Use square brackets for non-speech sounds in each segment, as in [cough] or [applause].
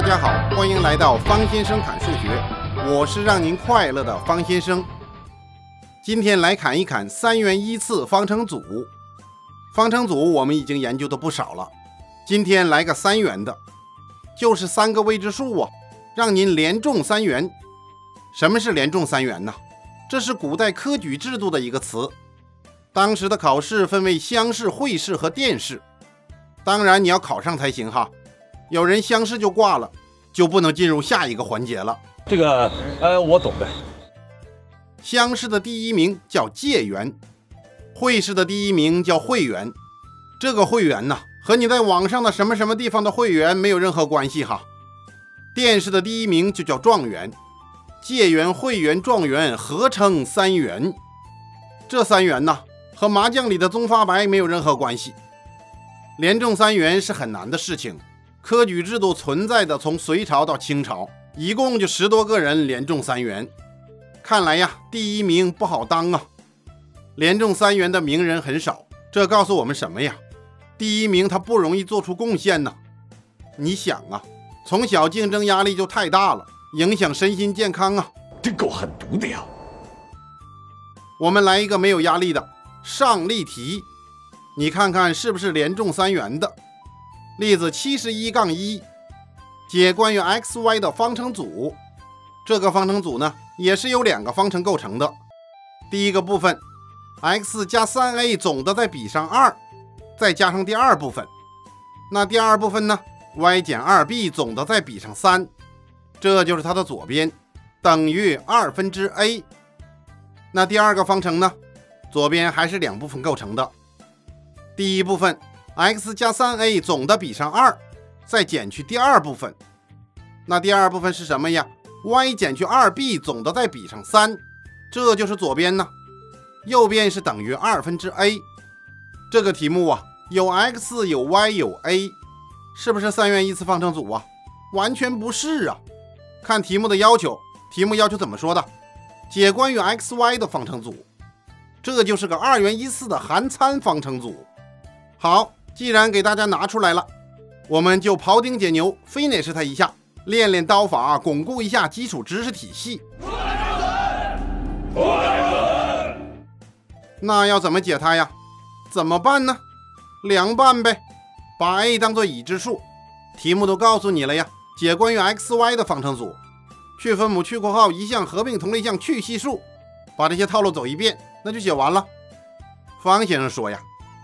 大家好，欢迎来到方先生侃数学，我是让您快乐的方先生。今天来侃一侃三元一次方程组。方程组我们已经研究的不少了，今天来个三元的，就是三个未知数啊，让您连中三元。什么是连中三元呢？这是古代科举制度的一个词。当时的考试分为乡试、会试和殿试，当然你要考上才行哈。有人相试就挂了，就不能进入下一个环节了。这个，呃，我懂的。乡试的第一名叫解元，会试的第一名叫会员。这个会员呢，和你在网上的什么什么地方的会员没有任何关系哈。殿试的第一名就叫状元，解元、会员、状元合称三元。这三元呢，和麻将里的宗发白没有任何关系。连中三元是很难的事情。科举制度存在的从隋朝到清朝，一共就十多个人连中三元。看来呀，第一名不好当啊。连中三元的名人很少，这告诉我们什么呀？第一名他不容易做出贡献呢。你想啊，从小竞争压力就太大了，影响身心健康啊。这够狠毒的呀。我们来一个没有压力的上例题，你看看是不是连中三元的？例子七十一杠一，解关于 x、y 的方程组。这个方程组呢，也是由两个方程构成的。第一个部分，x 加三 a 总的再比上二，再加上第二部分。那第二部分呢，y 减二 b 总的再比上三，这就是它的左边，等于二分之 a。那第二个方程呢，左边还是两部分构成的。第一部分。X 加三 a 总的比上二，再减去第二部分，那第二部分是什么呀？y 减去二 b 总的再比上三，这就是左边呢。右边是等于二分之 a。这个题目啊，有 x 有 y 有 a，是不是三元一次方程组啊？完全不是啊。看题目的要求，题目要求怎么说的？解关于 x y 的方程组，这就是个二元一次的含参方程组。好。既然给大家拿出来了，我们就庖丁解牛，finish 它一下，练练刀法，巩固一下基础知识体系。那要怎么解它呀？怎么办呢？凉拌呗，把 a 当做已知数。题目都告诉你了呀，解关于 x、y 的方程组，去分母、去括号、一项合并同类项、去系数，把这些套路走一遍，那就解完了。方先生说呀，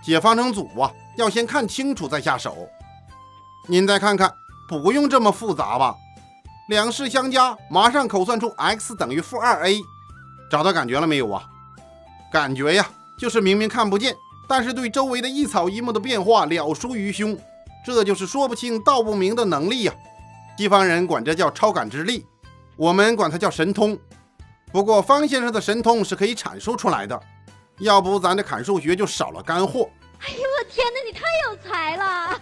解方程组啊。要先看清楚再下手。您再看看，不用这么复杂吧？两式相加，马上口算出 x 等于负二 a，找到感觉了没有啊？感觉呀，就是明明看不见，但是对周围的一草一木的变化了熟于胸，这就是说不清道不明的能力呀。西方人管这叫超感知力，我们管它叫神通。不过方先生的神通是可以阐述出来的，要不咱这砍数学就少了干货。哎呦我天哪，你太有才了！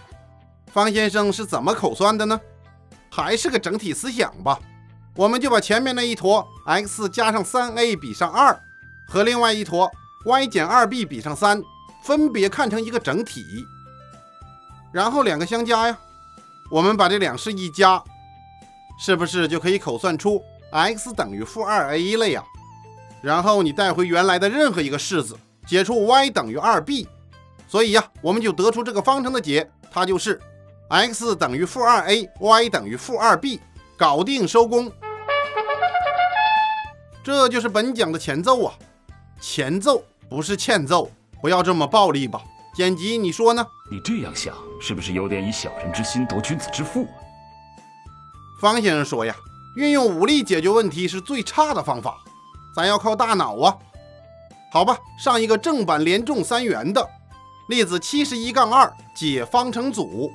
方先生是怎么口算的呢？还是个整体思想吧。我们就把前面那一坨 x 加上三 a 比上二，和另外一坨 y 减二 b 比上三，分别看成一个整体，然后两个相加呀。我们把这两式一加，是不是就可以口算出 x 等于负二 a 了呀？然后你带回原来的任何一个式子，解出 y 等于二 b。所以呀，我们就得出这个方程的解，它就是 x 等于负二 a，y 等于负二 b，搞定收工。这就是本讲的前奏啊，前奏不是欠揍，不要这么暴力吧？剪辑你说呢？你这样想是不是有点以小人之心夺君子之腹？啊方先生说呀，运用武力解决问题是最差的方法，咱要靠大脑啊。好吧，上一个正版连中三元的。例子七十一杠二解方程组，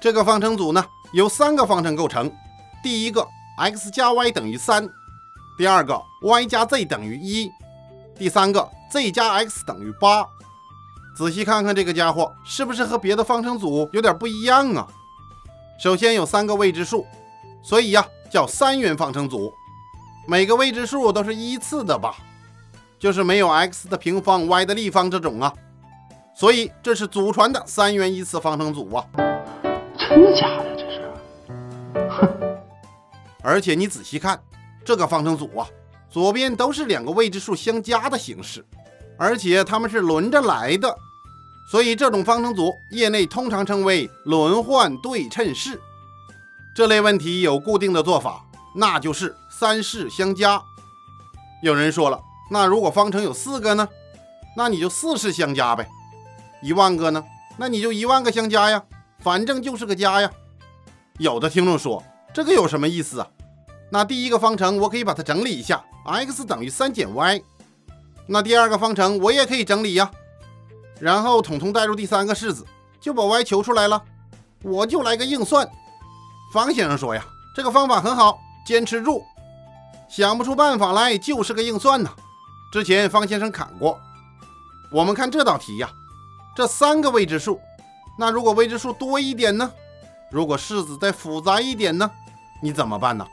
这个方程组呢由三个方程构成。第一个 x 加 y 等于三，第二个 y 加 z 等于一，第三个 z 加 x 等于八。仔细看看这个家伙，是不是和别的方程组有点不一样啊？首先有三个未知数，所以呀叫三元方程组。每个未知数都是依次的吧？就是没有 x 的平方、y 的立方这种啊。所以这是祖传的三元一次方程组啊！真的假的？这是？哼 [laughs] 而且你仔细看这个方程组啊，左边都是两个未知数相加的形式，而且它们是轮着来的，所以这种方程组业内通常称为轮换对称式。这类问题有固定的做法，那就是三式相加。有人说了，那如果方程有四个呢？那你就四式相加呗。一万个呢？那你就一万个相加呀，反正就是个加呀。有的听众说，这个有什么意思啊？那第一个方程我可以把它整理一下，x 等于三减 y。那第二个方程我也可以整理呀，然后统统代入第三个式子，就把 y 求出来了。我就来个硬算。方先生说呀，这个方法很好，坚持住。想不出办法来就是个硬算呐。之前方先生砍过。我们看这道题呀，这三个未知数，那如果未知数多一点呢？如果式子再复杂一点呢？你怎么办呢？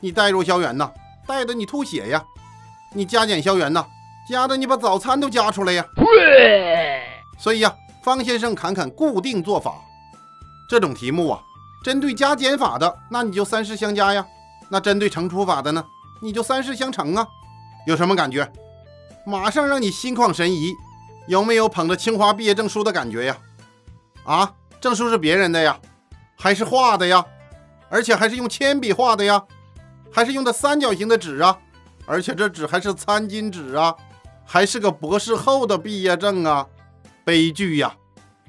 你代入消元呐？带的你吐血呀！你加减消元呐？加的你把早餐都加出来呀！所以呀，方先生侃侃固定做法。这种题目啊，针对加减法的，那你就三式相加呀；那针对乘除法的呢，你就三式相乘啊。有什么感觉？马上让你心旷神怡。有没有捧着清华毕业证书的感觉呀？啊，证书是别人的呀，还是画的呀？而且还是用铅笔画的呀？还是用的三角形的纸啊？而且这纸还是餐巾纸啊？还是个博士后的毕业证啊？悲剧呀！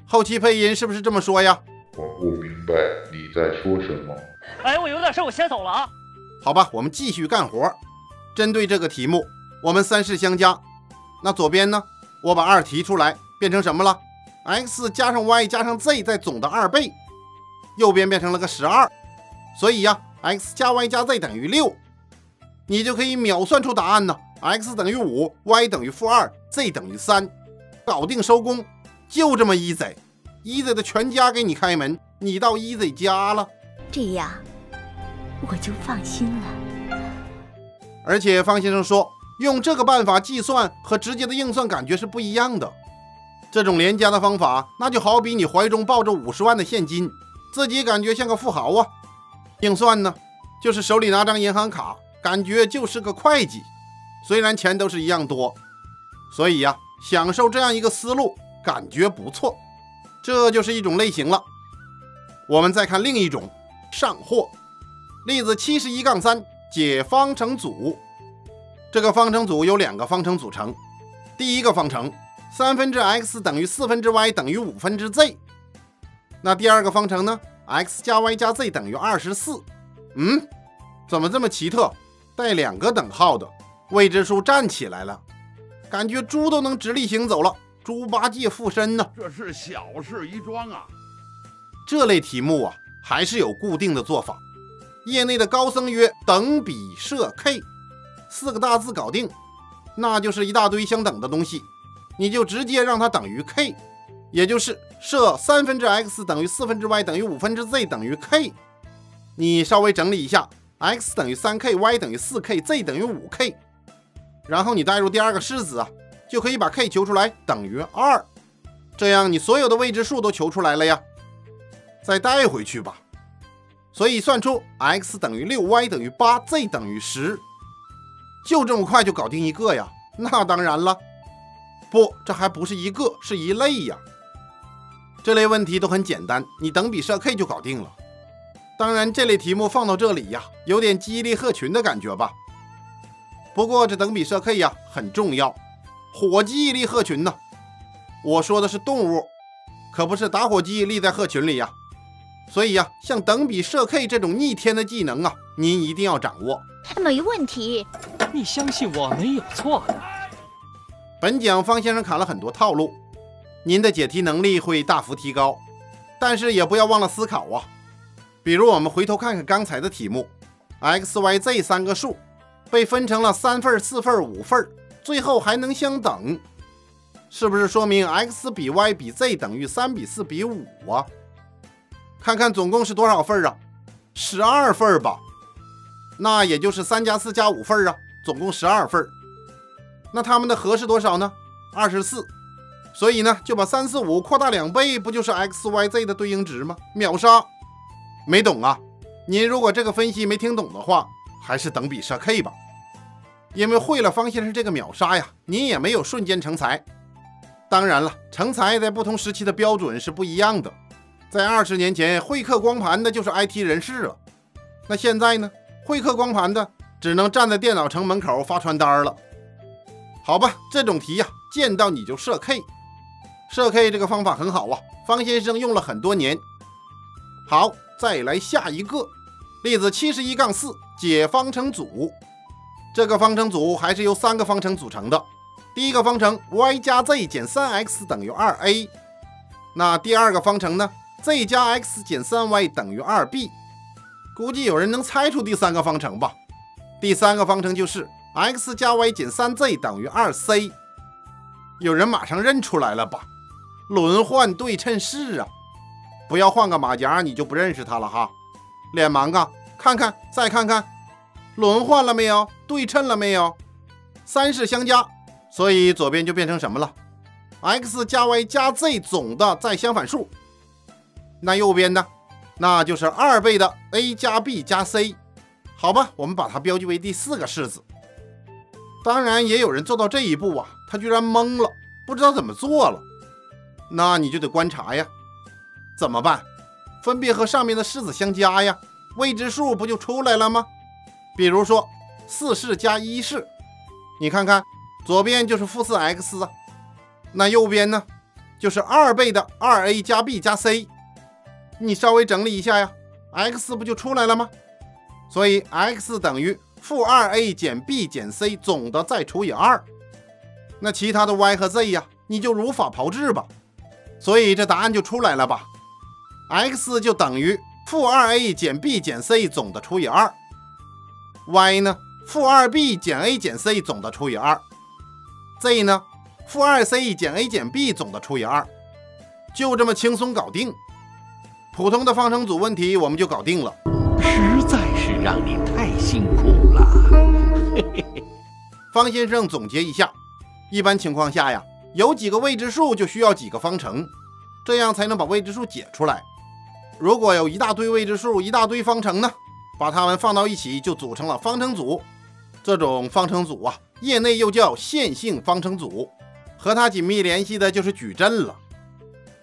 后期配音是不是这么说呀？我不明白你在说什么。哎，我有点事，我先走了啊。好吧，我们继续干活。针对这个题目，我们三式相加。那左边呢？我把二提出来，变成什么了？x 加上 y 加上 z 在总的二倍，右边变成了个十二，所以呀，x 加 y 加 z 等于六，你就可以秒算出答案呢。x 等于五，y 等于负二，z 等于三，搞定收工，就这么 easy，easy 的全家给你开门，你到 easy 家了，这样我就放心了。而且方先生说。用这个办法计算和直接的硬算感觉是不一样的。这种连加的方法，那就好比你怀中抱着五十万的现金，自己感觉像个富豪啊。硬算呢，就是手里拿张银行卡，感觉就是个会计。虽然钱都是一样多，所以呀，享受这样一个思路，感觉不错。这就是一种类型了。我们再看另一种上货例子：七十一杠三解方程组。这个方程组由两个方程组成。第一个方程，三分之 x 等于四分之 y 等于五分之 z。那第二个方程呢？x 加 y 加 z 等于二十四。嗯，怎么这么奇特？带两个等号的未知数站起来了，感觉猪都能直立行走了，猪八戒附身呢。这是小事一桩啊。这类题目啊，还是有固定的做法。业内的高僧曰：等比设 k。四个大字搞定，那就是一大堆相等的东西，你就直接让它等于 k，也就是设三分之 x 等于四分之 y 等于五分之 z 等于 k。你稍微整理一下，x 等于三 k，y 等于四 k，z 等于五 k，然后你代入第二个式子啊，就可以把 k 求出来等于二，这样你所有的未知数都求出来了呀。再带回去吧，所以算出 x 等于六，y 等于八，z 等于十。就这么快就搞定一个呀？[laughs] 那当然了，不，这还不是一个，是一类呀。这类问题都很简单，你等比设 k 就搞定了。当然，这类题目放到这里呀，有点激励鹤群的感觉吧。不过这等比设 k 呀很重要，火鸡立鹤群呢。我说的是动物，可不是打火机立在鹤群里呀。所以呀，像等比设 k 这种逆天的技能啊，您一定要掌握。没问题。你相信我没有错的。本讲方先生砍了很多套路，您的解题能力会大幅提高，但是也不要忘了思考啊。比如我们回头看看刚才的题目，x、y、z 三个数被分成了三份、四份、五份，最后还能相等，是不是说明 x 比 y 比 z 等于三比四比五啊？看看总共是多少份啊？十二份吧。那也就是三加四加五份啊。总共十二份那它们的和是多少呢？二十四，所以呢就把三四五扩大两倍，不就是 x y z 的对应值吗？秒杀！没懂啊？您如果这个分析没听懂的话，还是等比射 K 吧。因为会了方先生这个秒杀呀，您也没有瞬间成才。当然了，成才在不同时期的标准是不一样的。在二十年前，会刻光盘的就是 IT 人士了。那现在呢？会刻光盘的只能站在电脑城门口发传单了。好吧，这种题呀，见到你就射 K。射 K 这个方法很好啊，方先生用了很多年。好，再来下一个例子：七十一杠四解方程组。这个方程组还是由三个方程组成的。第一个方程 y 加 z 减三 x 等于二 a。那第二个方程呢？z 加 x 减三 y 等于二 b。估计有人能猜出第三个方程吧？第三个方程就是 x 加 y 减三 z 等于二 c。有人马上认出来了吧？轮换对称式啊！不要换个马甲，你就不认识它了哈。脸盲啊，看看，再看看，轮换了没有？对称了没有？三式相加，所以左边就变成什么了？x 加 y 加 z 总的再相反数。那右边呢？那就是二倍的 a 加 b 加 c。好吧，我们把它标记为第四个式子。当然，也有人做到这一步啊，他居然懵了，不知道怎么做了。那你就得观察呀，怎么办？分别和上面的式子相加呀，未知数不就出来了吗？比如说四式加一式，你看看左边就是负四 x 啊，那右边呢就是二倍的二 a 加 b 加 c，你稍微整理一下呀，x 不就出来了吗？所以 x 等于负二 a 减 b 减 c 总的再除以二，那其他的 y 和 z 呀，你就如法炮制吧。所以这答案就出来了吧？x 就等于负二 a 减 b 减 c 总的除以二，y 呢负二 b 减 a 减 c 总的除以二，z 呢负二 c 减 a 减 b 总的除以二，就这么轻松搞定。普通的方程组问题我们就搞定了。实在让你太辛苦了。[laughs] 方先生总结一下，一般情况下呀。有几个未知数就需要几个方程，这样才能把未知数解出来。如果有一大堆未知数、一大堆方程呢？把它们放到一起就组成了方程组。这种方程组啊，业内又叫线性方程组。和它紧密联系的就是矩阵了。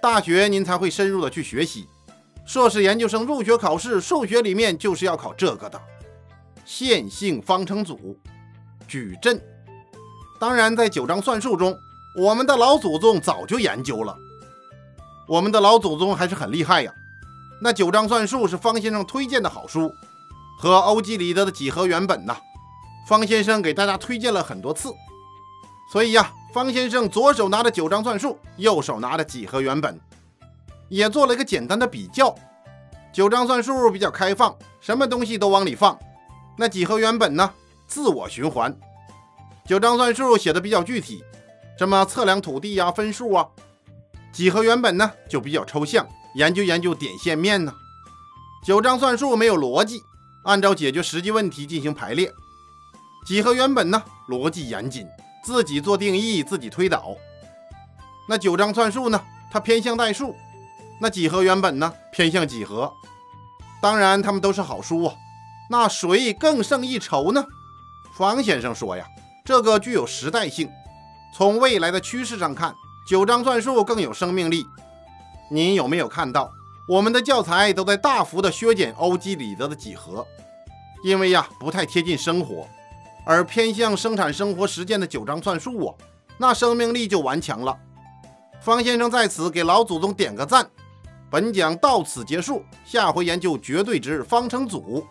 大学您才会深入的去学习，硕士研究生入学考试数学里面就是要考这个的。线性方程组、矩阵，当然在九章算术中。我们的老祖宗早就研究了，我们的老祖宗还是很厉害呀。那九章算术是方先生推荐的好书，和欧几里得的几何原本呐，方先生给大家推荐了很多次。所以呀，方先生左手拿着九章算术，右手拿着几何原本，也做了一个简单的比较。九章算术比较开放，什么东西都往里放；那几何原本呢，自我循环。九章算术写的比较具体。什么测量土地呀、分数啊，几何原本呢就比较抽象，研究研究点线面呢。九章算术没有逻辑，按照解决实际问题进行排列。几何原本呢逻辑严谨，自己做定义，自己推导。那九章算术呢，它偏向代数；那几何原本呢偏向几何。当然，他们都是好书啊。那谁更胜一筹呢？方先生说呀，这个具有时代性。从未来的趋势上看，九章算术更有生命力。您有没有看到，我们的教材都在大幅的削减欧几里得的几何，因为呀不太贴近生活，而偏向生产生活实践的九章算术啊，那生命力就顽强了。方先生在此给老祖宗点个赞。本讲到此结束，下回研究绝对值方程组。